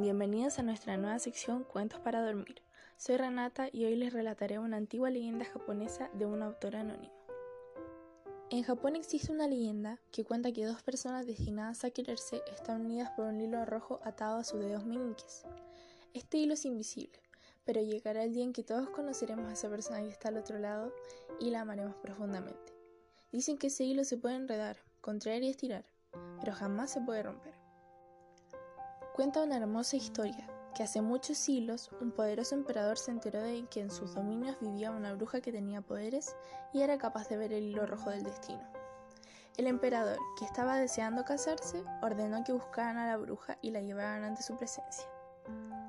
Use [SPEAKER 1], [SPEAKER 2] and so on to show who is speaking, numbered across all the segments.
[SPEAKER 1] bienvenidos a nuestra nueva sección Cuentos para dormir. Soy Renata y hoy les relataré una antigua leyenda japonesa de un autor anónimo. En Japón existe una leyenda que cuenta que dos personas destinadas a quererse están unidas por un hilo rojo atado a sus dedos meñiques. Este hilo es invisible, pero llegará el día en que todos conoceremos a esa persona que está al otro lado y la amaremos profundamente. Dicen que ese hilo se puede enredar, contraer y estirar, pero jamás se puede romper. Cuenta una hermosa historia, que hace muchos siglos un poderoso emperador se enteró de que en sus dominios vivía una bruja que tenía poderes y era capaz de ver el hilo rojo del destino. El emperador, que estaba deseando casarse, ordenó que buscaran a la bruja y la llevaran ante su presencia.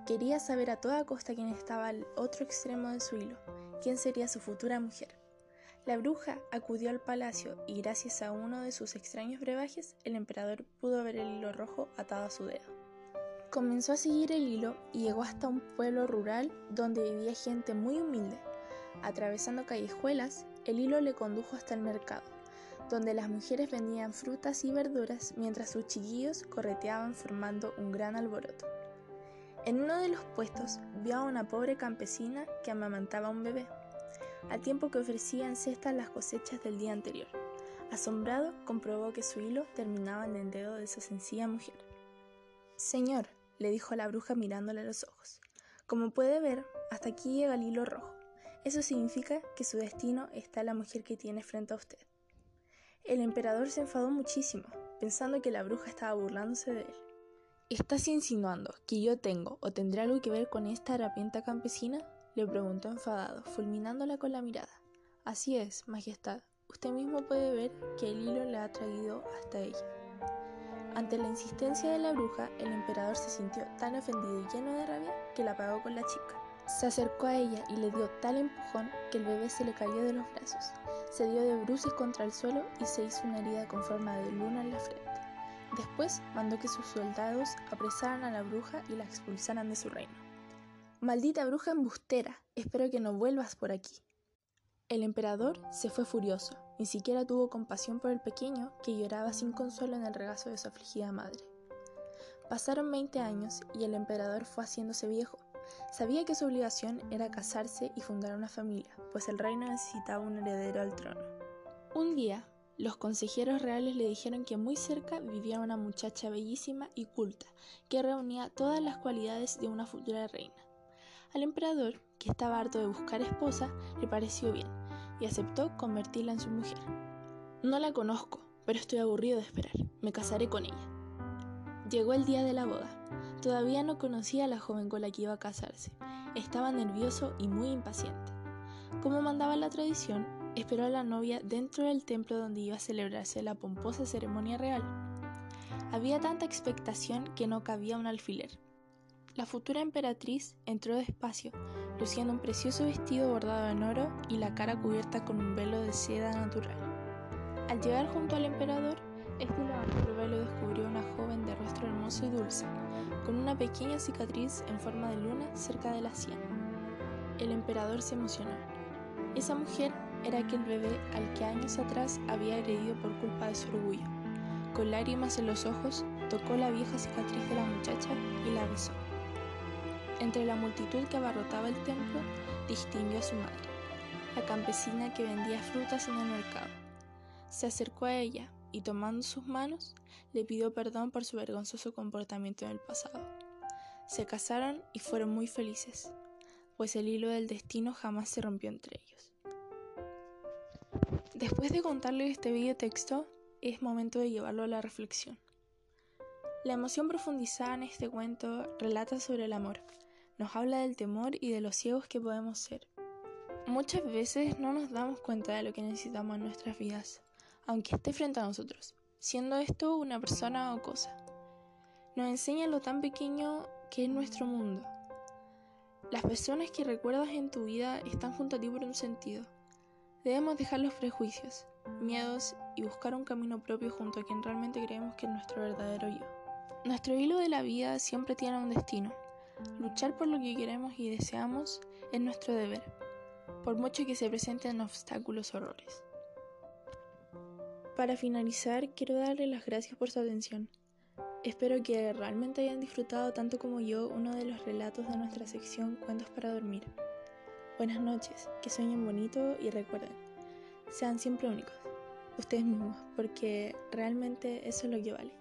[SPEAKER 1] Quería saber a toda costa quién estaba al otro extremo de su hilo, quién sería su futura mujer. La bruja acudió al palacio y gracias a uno de sus extraños brebajes, el emperador pudo ver el hilo rojo atado a su dedo. Comenzó a seguir el hilo y llegó hasta un pueblo rural donde vivía gente muy humilde. Atravesando callejuelas, el hilo le condujo hasta el mercado, donde las mujeres vendían frutas y verduras mientras sus chiquillos correteaban formando un gran alboroto. En uno de los puestos vio a una pobre campesina que amamantaba a un bebé, al tiempo que ofrecía en cestas las cosechas del día anterior. Asombrado, comprobó que su hilo terminaba en el dedo de esa sencilla mujer. Señor, le dijo la bruja mirándole a los ojos. Como puede ver, hasta aquí llega el hilo rojo. Eso significa que su destino está la mujer que tiene frente a usted. El emperador se enfadó muchísimo, pensando que la bruja estaba burlándose de él. ¿Estás insinuando que yo tengo o tendré algo que ver con esta harapienta campesina? le preguntó enfadado, fulminándola con la mirada. Así es, Majestad. Usted mismo puede ver que el hilo le ha traído hasta ella. Ante la insistencia de la bruja, el emperador se sintió tan ofendido y lleno de rabia que la apagó con la chica. Se acercó a ella y le dio tal empujón que el bebé se le cayó de los brazos. Se dio de bruces contra el suelo y se hizo una herida con forma de luna en la frente. Después mandó que sus soldados apresaran a la bruja y la expulsaran de su reino. Maldita bruja embustera, espero que no vuelvas por aquí. El emperador se fue furioso, ni siquiera tuvo compasión por el pequeño que lloraba sin consuelo en el regazo de su afligida madre. Pasaron 20 años y el emperador fue haciéndose viejo. Sabía que su obligación era casarse y fundar una familia, pues el reino necesitaba un heredero al trono. Un día, los consejeros reales le dijeron que muy cerca vivía una muchacha bellísima y culta, que reunía todas las cualidades de una futura reina. Al emperador, que estaba harto de buscar esposa, le pareció bien y aceptó convertirla en su mujer. No la conozco, pero estoy aburrido de esperar. Me casaré con ella. Llegó el día de la boda. Todavía no conocía a la joven con la que iba a casarse. Estaba nervioso y muy impaciente. Como mandaba la tradición, esperó a la novia dentro del templo donde iba a celebrarse la pomposa ceremonia real. Había tanta expectación que no cabía un alfiler. La futura emperatriz entró despacio, luciendo un precioso vestido bordado en oro y la cara cubierta con un velo de seda natural. Al llegar junto al emperador, este levantó el velo y descubrió una joven de rostro hermoso y dulce, con una pequeña cicatriz en forma de luna cerca de la sien. El emperador se emocionó. Esa mujer era aquel bebé al que años atrás había agredido por culpa de su orgullo. Con lágrimas en los ojos, tocó la vieja cicatriz de la muchacha y la besó. Entre la multitud que abarrotaba el templo, distinguió a su madre, la campesina que vendía frutas en el mercado. Se acercó a ella y tomando sus manos, le pidió perdón por su vergonzoso comportamiento en el pasado. Se casaron y fueron muy felices, pues el hilo del destino jamás se rompió entre ellos. Después de contarle este video texto, es momento de llevarlo a la reflexión. La emoción profundizada en este cuento relata sobre el amor, nos habla del temor y de los ciegos que podemos ser. Muchas veces no nos damos cuenta de lo que necesitamos en nuestras vidas, aunque esté frente a nosotros, siendo esto una persona o cosa. Nos enseña lo tan pequeño que es nuestro mundo. Las personas que recuerdas en tu vida están junto a ti por un sentido. Debemos dejar los prejuicios, miedos y buscar un camino propio junto a quien realmente creemos que es nuestro verdadero yo. Nuestro hilo de la vida siempre tiene un destino, Luchar por lo que queremos y deseamos es nuestro deber, por mucho que se presenten obstáculos o horrores. Para finalizar, quiero darle las gracias por su atención. Espero que realmente hayan disfrutado tanto como yo uno de los relatos de nuestra sección Cuentos para dormir. Buenas noches, que sueñen bonito y recuerden, sean siempre únicos, ustedes mismos, porque realmente eso es lo que vale.